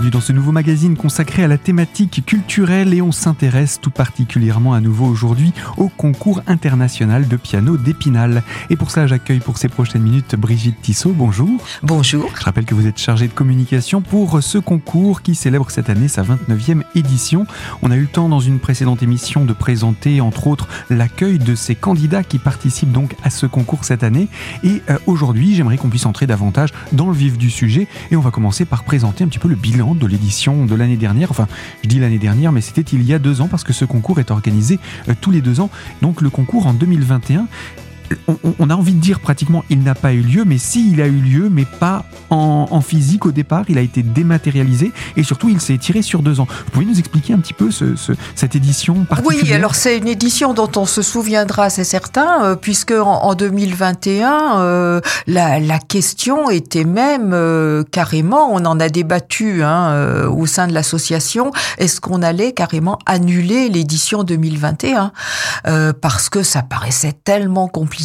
bienvenue dans ce nouveau magazine consacré à la thématique culturelle et on s'intéresse tout particulièrement à nouveau aujourd'hui au concours international de piano d'Épinal. Et pour cela, j'accueille pour ces prochaines minutes Brigitte Tissot. Bonjour. Bonjour. Je rappelle que vous êtes chargée de communication pour ce concours qui célèbre cette année sa 29e édition. On a eu le temps dans une précédente émission de présenter entre autres l'accueil de ces candidats qui participent donc à ce concours cette année. Et euh, aujourd'hui, j'aimerais qu'on puisse entrer davantage dans le vif du sujet et on va commencer par présenter un petit peu le bilan de l'édition de l'année dernière. Enfin, je dis l'année dernière, mais c'était il y a deux ans parce que ce concours est organisé euh, tous les deux ans. Donc le concours en 2021 on, a envie de dire pratiquement il n'a pas eu lieu, mais si il a eu lieu, mais pas en, physique au départ, il a été dématérialisé et surtout il s'est tiré sur deux ans. Vous pouvez nous expliquer un petit peu cette édition particulière? Oui, alors c'est une édition dont on se souviendra, c'est certain, euh, puisque en, 2021, euh, la, question était même euh, carrément, on en a débattu hein, au sein de l'association, est-ce qu'on allait carrément annuler l'édition 2021 parce que ça paraissait tellement compliqué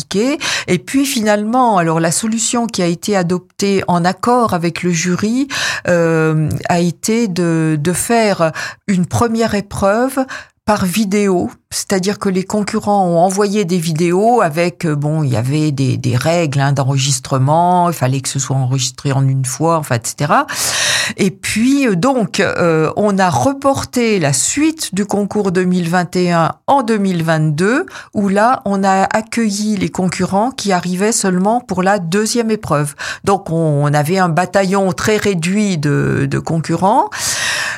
et puis finalement, alors la solution qui a été adoptée en accord avec le jury euh, a été de, de faire une première épreuve par vidéo, c'est-à-dire que les concurrents ont envoyé des vidéos avec, euh, bon, il y avait des, des règles hein, d'enregistrement, il fallait que ce soit enregistré en une fois, enfin, etc. Et puis, euh, donc, euh, on a reporté la suite du concours 2021 en 2022, où là, on a accueilli les concurrents qui arrivaient seulement pour la deuxième épreuve. Donc, on, avait un bataillon très réduit de, de concurrents.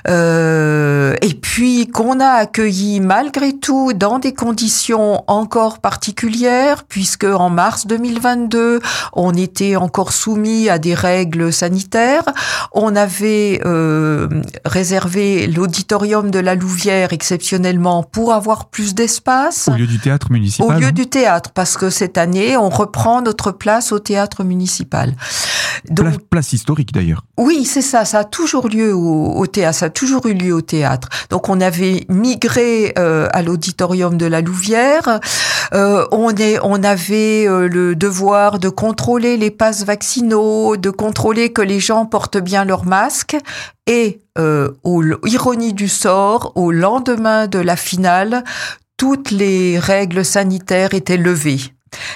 Euh, et puis qu'on a accueilli malgré tout dans des conditions encore particulières, puisque en mars 2022, on était encore soumis à des règles sanitaires. On avait euh, réservé l'auditorium de la Louvière exceptionnellement pour avoir plus d'espace. Au lieu du théâtre municipal. Au lieu du théâtre, parce que cette année, on reprend notre place au théâtre municipal. Donc, place, historique d'ailleurs. Oui, c'est ça. Ça a toujours lieu au, au théâtre toujours eu lieu au théâtre. Donc on avait migré euh, à l'auditorium de la Louvière. Euh, on, est, on avait euh, le devoir de contrôler les passes vaccinaux, de contrôler que les gens portent bien leur masque. Et, au, ironie du sort, au lendemain de la finale, toutes les règles sanitaires étaient levées.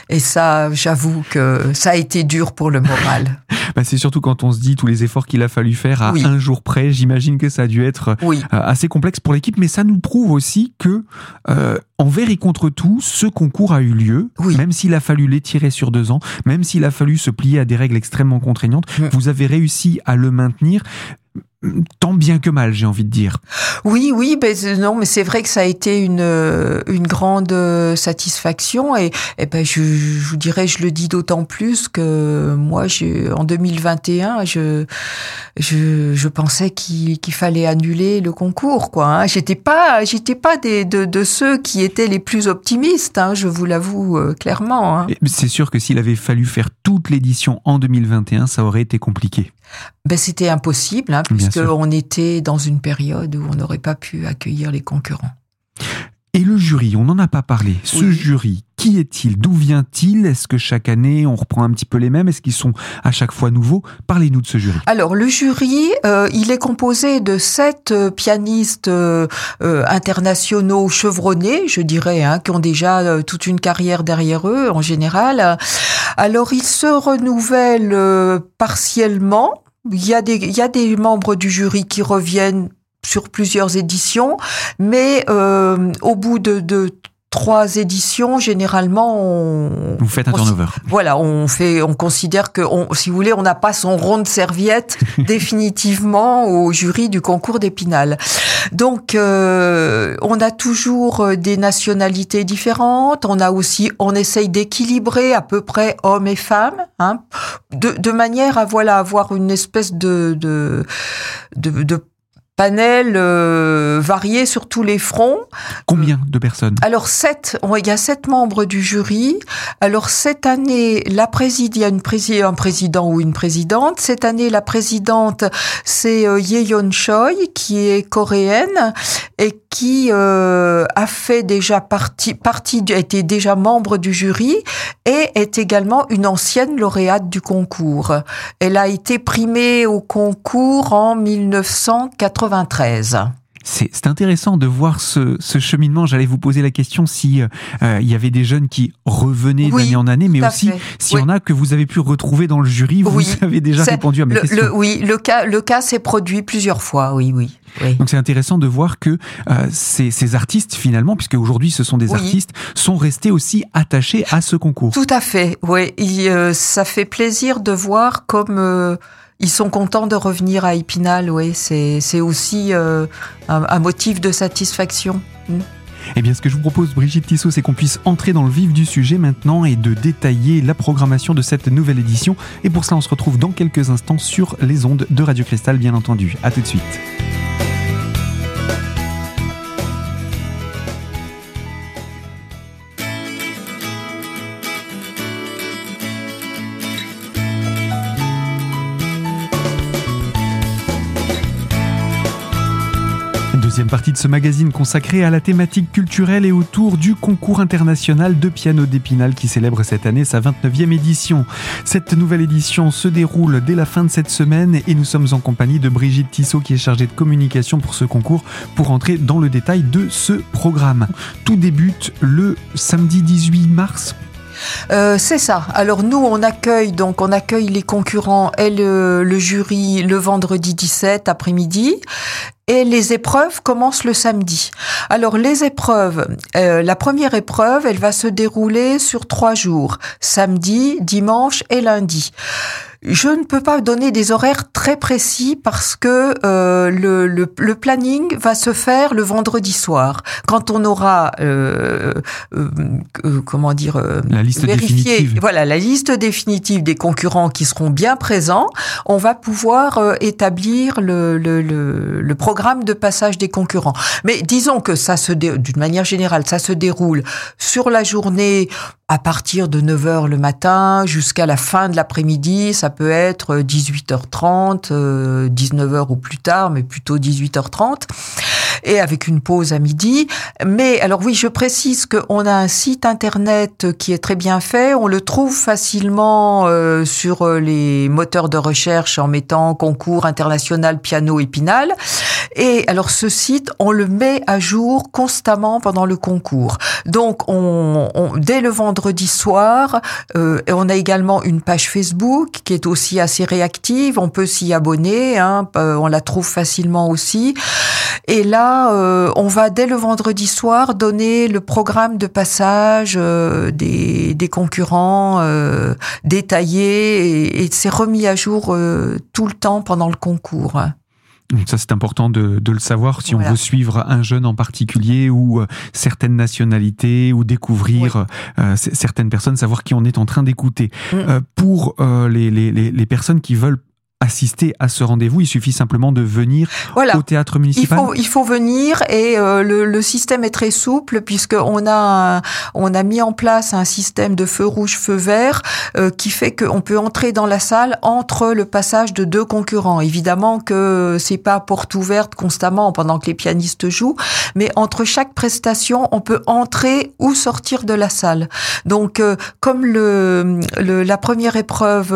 Et ça, j'avoue que ça a été dur pour le moral. bah c'est surtout quand on se dit tous les efforts qu'il a fallu faire à un jour près. J'imagine que ça a dû être euh, assez complexe pour l'équipe, mais ça nous prouve aussi que euh, envers et contre tout, ce concours a eu lieu, même s'il a fallu l'étirer sur deux ans, même s'il a fallu se plier à des règles extrêmement contraignantes. Mm. Vous avez réussi à le maintenir tant bien que mal, j'ai envie de dire. Oui, oui, ben non, mais c'est vrai que ça a été une une grande satisfaction et, et ben je, je vous dirais, je le dis d'autant plus que moi, je, en 2021, je je, je pensais qu'il fallait annuler le concours, quoi. Hein. J'étais pas j'étais pas des de, de ceux qui étaient les plus optimistes, hein, je vous l'avoue euh, clairement. Hein. C'est sûr que s'il avait fallu faire toute l'édition en 2021, ça aurait été compliqué. Ben c'était impossible, hein, puisqu'on était dans une période où on n'aurait pas pu accueillir les concurrents. Et le jury, on n'en a pas parlé. Ce jury, qui est-il? D'où vient-il? Est-ce que chaque année on reprend un petit peu les mêmes? Est-ce qu'ils sont à chaque fois nouveaux? Parlez-nous de ce jury. Alors le jury, euh, il est composé de sept euh, pianistes euh, internationaux chevronnés, je dirais, hein, qui ont déjà toute une carrière derrière eux en général. Alors ils se renouvellent partiellement. Il y, a des, il y a des membres du jury qui reviennent sur plusieurs éditions, mais euh, au bout de, de trois éditions, généralement, on, vous faites un turnover. Voilà, on fait, on considère que, on, si vous voulez, on n'a pas son rond de serviette définitivement au jury du concours d'Épinal. Donc, euh, on a toujours euh, des nationalités différentes. On a aussi, on essaye d'équilibrer à peu près hommes et femmes, hein, de, de manière à voilà avoir une espèce de de, de, de panel euh, varié sur tous les fronts. Combien de personnes? Alors sept, il y a sept membres du jury. Alors cette année, la présidente, il y a une un président ou une présidente. Cette année, la présidente, c'est euh, Yeon Choi, qui est coréenne et qui euh, a fait déjà partie, partie, était déjà membre du jury et est également une ancienne lauréate du concours. Elle a été primée au concours en 1980 c'est intéressant de voir ce, cheminement. J'allais vous poser la question si euh, il y avait des jeunes qui revenaient d'année en année, mais aussi s'il y en a que vous avez pu retrouver dans le jury. Vous avez déjà répondu à ma question. oui, le cas, le cas s'est produit plusieurs fois. Oui, oui. Donc c'est intéressant de voir que euh, ces, artistes finalement, puisque aujourd'hui ce sont des artistes, sont restés aussi attachés à ce concours. Tout à fait. Oui, euh, ça fait plaisir de voir comme ils sont contents de revenir à Épinal, oui. C'est aussi euh, un, motif de satisfaction. Hmm. Eh bien, ce que je vous propose, Brigitte Tissot, c'est qu'on puisse entrer dans le vif du sujet maintenant et de détailler la programmation de cette nouvelle édition. Et pour cela, on se retrouve dans quelques instants sur les ondes de Radio Cristal, bien entendu. À tout de suite. Partie de ce magazine consacré à la thématique culturelle et autour du concours international de piano d'Épinal qui célèbre cette année sa 29e édition. Cette nouvelle édition se déroule dès la fin de cette semaine et nous sommes en compagnie de Brigitte Tissot qui est chargée de communication pour ce concours pour entrer dans le détail de ce programme. Tout débute le samedi 18 mars euh, c'est ça. Alors nous, on accueille donc on accueille les concurrents et le, le jury le vendredi 17 après-midi et les épreuves commencent le samedi. Alors les épreuves, euh, la première épreuve, elle va se dérouler sur trois jours, samedi, dimanche et lundi. Je ne peux pas donner des horaires très précis parce que euh, le, le, le, planning va se faire le vendredi soir. Quand on aura, euh, euh, euh comment dire, euh, la liste vérifié, définitive. voilà, la liste définitive des concurrents qui seront bien présents, on va pouvoir établir le, le, le, le, programme de passage des concurrents. Mais disons que ça se, d'une manière générale, ça se déroule sur la journée à partir de 9h le matin jusqu'à la fin de l'après-midi. Ça peut être 18h30, 19h ou plus tard, mais plutôt 18h30 et avec une pause à midi. Mais alors oui, je précise qu'on a un site internet qui est très bien fait. On le trouve facilement euh, sur euh, les moteurs de recherche en mettant concours international piano épinal. Et alors ce site, on le met à jour constamment pendant le concours. Donc on, dès le vendredi soir, euh, on a également une page Facebook qui est aussi assez réactive. On peut s'y abonner. Hein, on la trouve facilement aussi. Et là, euh, on va dès le vendredi soir donner le programme de passage euh, des, des, concurrents euh, détaillé et, c'est remis à jour tout le temps pendant le concours. Ça, c'est important de, de, le savoir si on veut suivre un jeune en particulier ou certaines nationalités ou découvrir certaines personnes, savoir qui on est en train d'écouter. Mm. pour les, les, les, personnes qui veulent assister à ce rendez-vous, il suffit simplement de venir au théâtre municipal. Il faut, il faut venir et euh, le, le, système est très souple puisque on a on a mis en place un système de feu rouge feu vert euh, qui fait qu'on peut entrer dans la salle entre le passage de deux concurrents. Évidemment que c'est pas porte ouverte constamment pendant que les pianistes jouent, mais entre chaque prestation, on peut entrer ou sortir de la salle. Donc euh, comme le, le, la première épreuve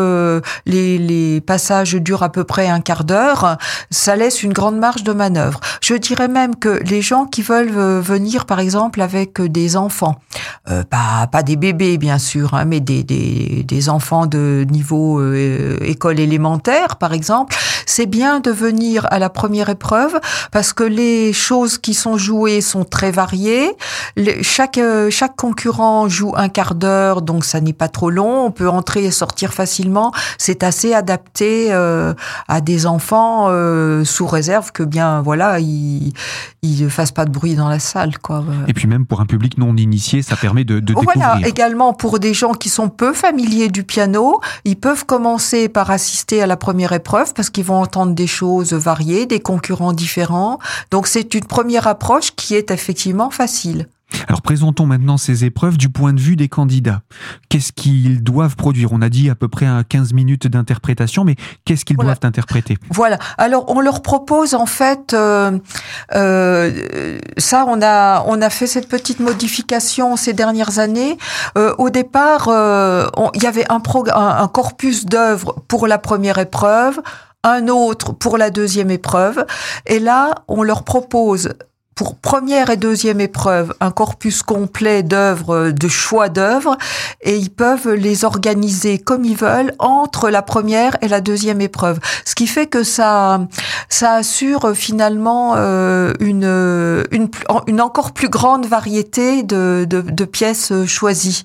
les les passages dure à peu près un quart d'heure, ça laisse une grande marge de manœuvre. Je dirais même que les gens qui veulent euh, venir, par exemple, avec des enfants, euh, pas, des bébés bien sûr, hein, mais des, enfants de niveau euh, école élémentaire, par exemple, c'est bien de venir à la première épreuve parce que les choses qui sont jouées sont très variées. chaque, chaque concurrent joue un quart d'heure, donc ça n'est pas trop long. On peut entrer et sortir facilement. C'est assez adapté à des enfants sous réserve que bien voilà ils ils ne fassent pas de bruit dans la salle quoi. Et puis même pour un public non initié, ça permet de, de voilà, également pour des gens qui sont peu familiers du piano, ils peuvent commencer par assister à la première épreuve parce qu'ils vont entendre des choses variées, des concurrents différents. Donc c'est une première approche qui est effectivement facile. Alors présentons maintenant ces épreuves du point de vue des candidats. Qu'est-ce qu'ils doivent produire? On a dit à peu près 15 minutes d'interprétation, mais qu'est-ce qu'ils doivent interpréter? Voilà. Alors on leur propose en fait, euh, euh, ça on a on a fait cette petite modification ces dernières années. Euh, au départ, il y avait un, un corpus d'œuvres pour la première épreuve, un autre pour la deuxième épreuve, et là on leur propose pour première et deuxième épreuve un corpus complet d'œuvres, de choix d'œuvres, et ils peuvent les organiser comme ils veulent entre la première et la deuxième épreuve. Ce qui fait que ça, ça assure finalement euh, une, une, une encore plus grande variété de, de, de pièces choisies.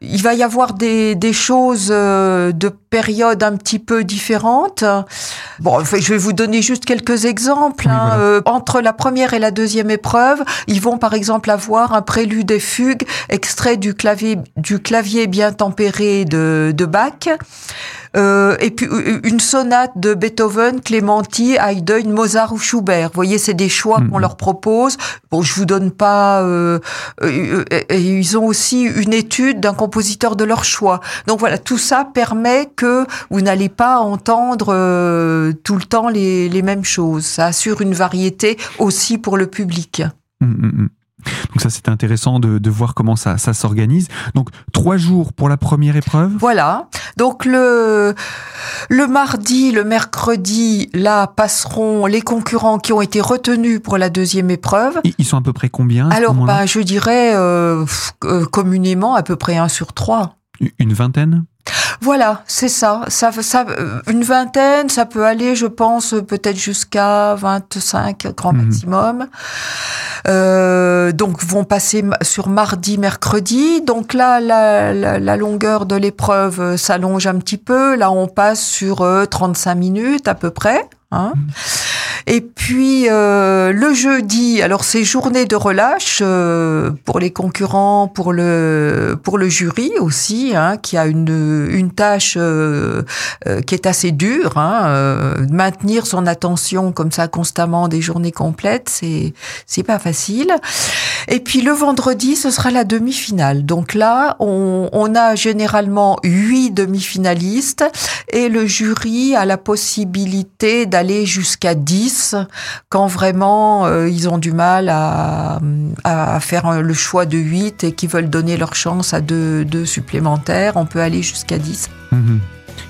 Il va y avoir des, des choses euh, de périodes un petit peu différentes. Bon, je vais vous donner juste quelques exemples. Hein. Euh, entre la première et la deuxième épreuve, ils vont par exemple avoir un prélude et fugue extrait du clavier, du clavier bien tempéré de, de Bach. Euh, et puis euh, une sonate de Beethoven, Clémenti, Haydn, Mozart ou Schubert. Vous voyez, c'est des choix qu'on mhm. leur propose. Bon, je vous donne pas. Euh, euh ils ont aussi une étude d'un compositeur de leur choix. Donc voilà, tout ça permet que vous n'allez pas entendre tout le temps les, les, mêmes choses. Ça assure une variété aussi pour le public. Hum, hum. Donc ça, c'est intéressant de, de, voir comment ça, ça s'organise. Donc trois jours pour la première épreuve. Voilà. Donc le le mardi, le mercredi, là passeront les concurrents qui ont été retenus pour la deuxième épreuve. ils sont à peu près combien Alors, bah, je dirais euh, euh, communément à peu près un sur trois. Une vingtaine voilà, c'est ça. ça. Ça, euh, une vingtaine, ça peut aller, je pense, peut-être jusqu'à 25 grand mhm. maximum. Euh, donc vont passer sur mardi, mercredi. Donc là, la, la, la longueur de l'épreuve s'allonge un petit peu. Là, on passe sur 35 euh, minutes à peu près. Hein. Mhm. Et puis euh, le jeudi, alors c'est journée de relâche euh, pour les concurrents, pour le pour le jury aussi, hein, qui a une une tâche euh, qui est assez dure. Hein, maintenir son attention comme ça constamment des journées complètes, c'est c'est pas facile. Et puis le vendredi, ce sera la demi-finale. Donc là, on, on a généralement huit demi-finalistes et le jury a la possibilité d'aller jusqu'à 10 quand vraiment euh, ils ont du mal à, à, faire le choix de 8 et qu'ils veulent donner leur chance à deux, supplémentaires. On peut aller jusqu'à 10. Mhm.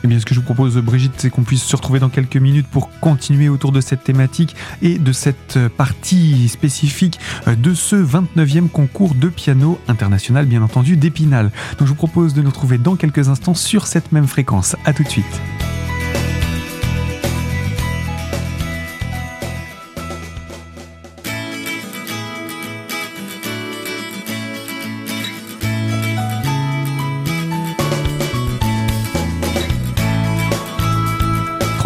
Eh bien, ce que je vous propose, Brigitte, c'est qu'on puisse se retrouver dans quelques minutes pour continuer autour de cette thématique et de cette partie spécifique de ce 29e concours de piano international, bien entendu, d'Épinal. Donc, je vous propose de nous retrouver dans quelques instants sur cette même fréquence. À tout de suite.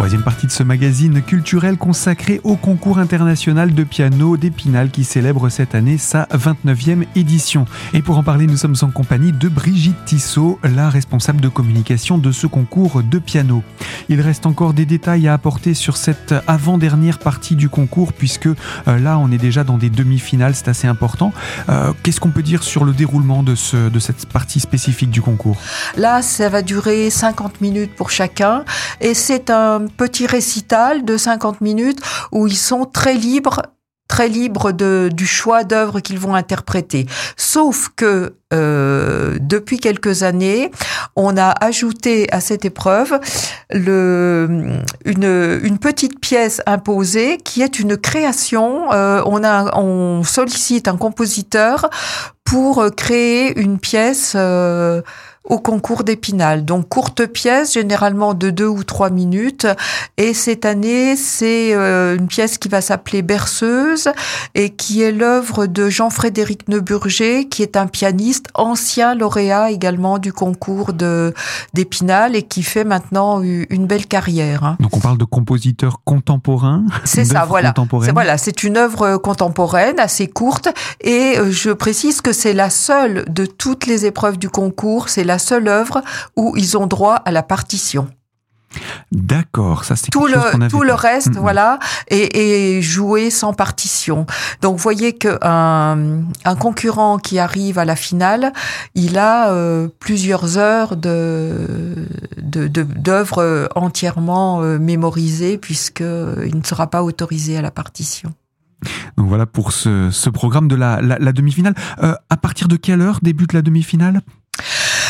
Troisième partie de ce magazine culturel consacré au concours international de piano d'Épinal qui célèbre cette année sa 29e édition. Et pour en parler, nous sommes en compagnie de Brigitte Tissot, la responsable de communication de ce concours de piano. Il reste encore des détails à apporter sur cette avant-dernière partie du concours puisque euh, là on est déjà dans des demi-finales, c'est assez important. Euh, qu'est-ce qu'on peut dire sur le déroulement de, de cette partie spécifique du concours? Là, ça va durer 50 minutes pour chacun et c'est un petit récital de 50 minutes où ils sont très libres très libres de, du choix d'œuvres qu'ils vont interpréter. Sauf que euh, depuis quelques années, on a ajouté à cette épreuve une, petite pièce imposée qui est une création. Euh, on sollicite un compositeur pour créer une pièce. Euh, au concours d'Épinal. Donc courte pièce, généralement de deux ou trois minutes. Et cette année, c'est euh, une pièce qui va s'appeler Berceuse et qui est l'œuvre de Jean-Frédéric Neuburger, qui est un pianiste ancien lauréat également du concours de d'Épinal et qui fait maintenant une belle carrière. Hein. Donc on parle de compositeur contemporain. C'est ça, voilà. C'est voilà, c'est une œuvre contemporaine assez courte et euh, je précise que c'est la seule de toutes les épreuves du concours, c'est la seule œuvre où ils ont droit à la partition. D'accord, ça c'est tout le tout le reste, voilà, est, joué sans partition. Donc vous voyez que un, concurrent qui arrive à la finale, il a euh, plusieurs heures de d'œuvres entièrement euh, mémorisées puisque il ne sera pas autorisé à la partition. Donc voilà pour ce, programme de la, demi-finale. Euh, à partir de quelle heure débute la demi-finale?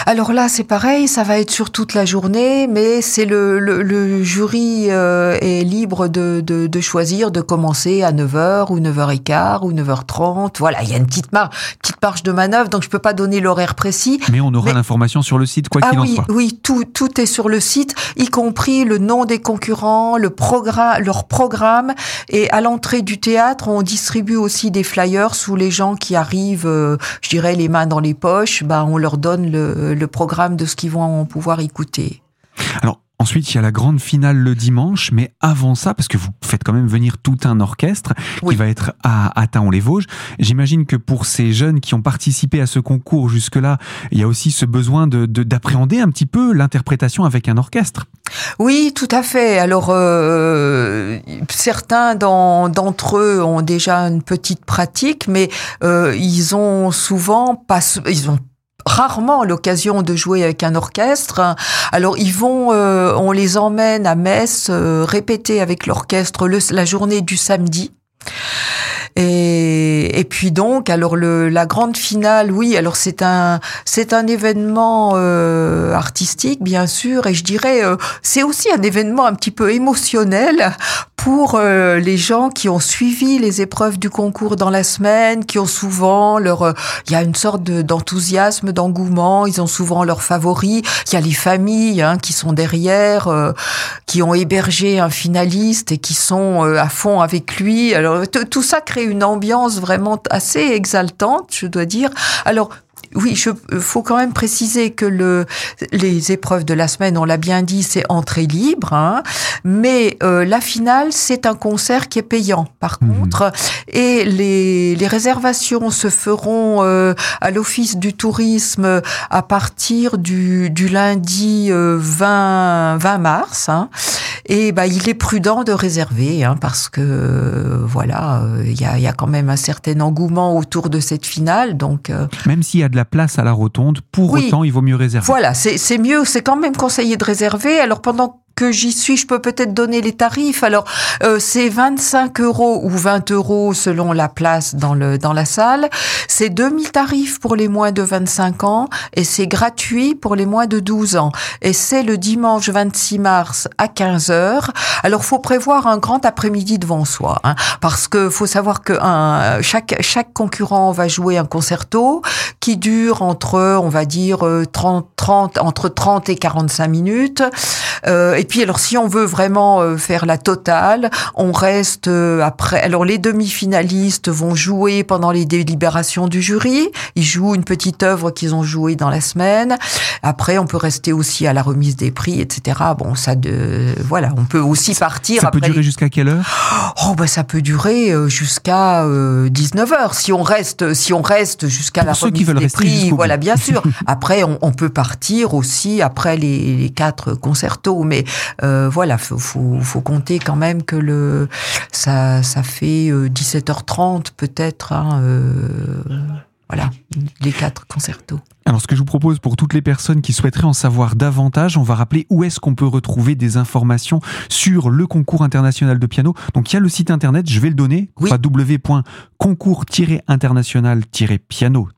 Alors là, c'est pareil, ça va être sur toute la journée, mais c'est le, le, jury euh, est libre de, de, de, choisir de commencer à 9h ou 9h15 ou 9h30. Voilà, il y a une petite marge, petite marge de manœuvre, donc je peux pas donner l'horaire précis. Mais on aura l'information sur le site, quoi ah qu'il oui, en soit. Oui, tout, tout est sur le site, y compris le nom des concurrents, le programme, leur programme. Et à l'entrée du théâtre, on distribue aussi des flyers sous les gens qui arrivent, euh, je dirais, les mains dans les poches. Ben, on leur donne le le, programme de ce qu'ils vont pouvoir écouter. Alors, Ensuite, il y a la grande finale le dimanche, mais avant ça, parce que vous faites quand même venir tout un orchestre qui va être à, à les vosges j'imagine que pour ces jeunes qui ont participé à ce concours jusque-là, il y a aussi ce besoin de d'appréhender un petit peu l'interprétation avec un orchestre. Oui, tout à fait. Alors, euh, certains d'entre eux ont déjà une petite pratique, mais euh, ils ont souvent pas, ils ont rarement l'occasion de jouer avec un orchestre. Alors ils vont, euh, on les emmène à Metz euh, répéter avec l'orchestre la journée du samedi. Et, et puis donc, alors le, la grande finale, oui, alors c'est un c'est un événement euh, artistique bien sûr, et je dirais euh, c'est aussi un événement un petit peu émotionnel pour euh, les gens qui ont suivi les épreuves du concours dans la semaine, qui ont souvent leur, il y a une sorte d'enthousiasme, d'engouement, ils ont souvent leurs favoris. Il y a les familles hein, qui sont derrière, qui ont hébergé un finaliste et qui sont à fond avec lui. Alors tout ça crée une ambiance vraiment assez exaltante, je dois dire. Alors, oui, il faut quand même préciser que le, les épreuves de la semaine, on l'a bien dit, c'est entrée libre, hein, mais euh, la finale, c'est un concert qui est payant, par mhm. contre, et les, les réservations se feront euh, à l'Office du tourisme à partir du, du lundi 20, euh, 20 mars, hein, et bah, il est prudent de réserver, hein, parce que voilà, il y a, y a quand même un certain engouement autour de cette finale, donc... Même s'il y a de la place à la rotonde, pour autant, il vaut mieux réserver. Voilà, c'est mieux, c'est quand même conseillé de réserver. Alors pendant que j'y suis, je peux peut-être donner les tarifs. Alors, euh, c'est 25 euros ou 20 euros selon la place dans le dans la salle. C'est 2000 tarifs pour les moins de 25 ans et c'est gratuit pour les moins de 12 ans. Et c'est le dimanche 26 mars à 15 heures. Alors, faut prévoir un grand après-midi devant soi, hein, parce que faut savoir que un, chaque chaque concurrent va jouer un concerto qui dure entre, on va dire 30 30 entre 30 et 45 minutes. Euh, puis alors si on veut vraiment euh, faire la totale, on reste euh, après. Alors les demi-finalistes vont jouer pendant les délibérations du jury. Ils jouent une petite œuvre qu'ils ont jouée dans la semaine. Après, on peut rester aussi à la remise des prix, etc. Bon, ça de voilà, on peut aussi partir. Ça peut durer jusqu'à quelle heure? Oh bah ça peut durer jusqu'à 19 h si on reste si on reste jusqu'à la remise des prix. Voilà, bien sûr. Après, on, peut partir aussi après les, les quatre concertos, mais euh, voilà, faut, faut, compter quand même que le ça, ça fait 17h30 euh, peut-être. Hein, euh, voilà, les quatre concertos. Alors, ce que je vous propose pour toutes les personnes qui souhaiteraient en savoir davantage, on va rappeler où est-ce qu'on peut retrouver des informations sur le concours international de piano. Donc, il y a le site internet, je vais le donner, oui. www.concours-international-piano-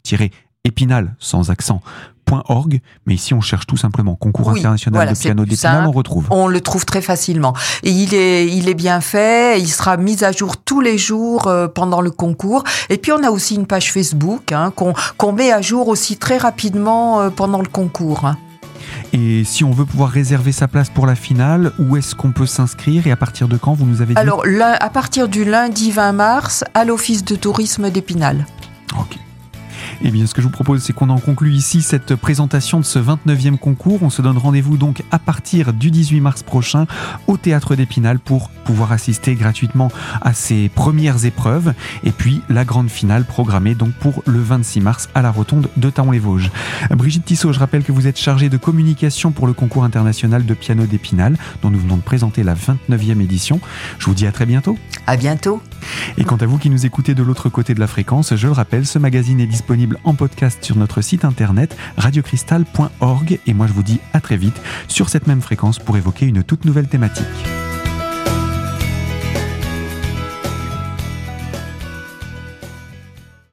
épinal sans accent .org, mais ici on cherche tout simplement concours international de piano d'Épinal, on retrouve. On le trouve très facilement. Et il est, il est bien fait, il sera mis à jour tous les jours euh, pendant le concours. Et puis on a aussi une page Facebook hein, qu'on met à jour aussi très rapidement euh, pendant le concours. Hein. Et si on veut pouvoir réserver sa place pour la finale, où est-ce qu'on peut s'inscrire et à partir de quand vous nous avez dit? Alors, à partir du lundi 20 mars à l'Office de tourisme d'Épinal. Ok. Eh bien, ce que je vous propose, c'est qu'on en conclut ici cette présentation de ce 29e concours. On se donne rendez-vous donc à partir du 18 mars prochain au Théâtre d'Épinal pour pouvoir assister gratuitement à ces premières épreuves. Et puis, la grande finale programmée donc pour le 26 mars à la Rotonde de Taon-les-Vosges. Brigitte Tissot, je rappelle que vous êtes chargée de communication pour le concours international de piano d'Épinal, dont nous venons de présenter la 29e édition. Je vous dis à très bientôt. À bientôt. Et quant à vous qui nous écoutez de l'autre côté de la fréquence, je le rappelle, ce magazine est en podcast sur notre site internet radiocristal.org et moi je vous dis à très vite sur cette même fréquence pour évoquer une toute nouvelle thématique.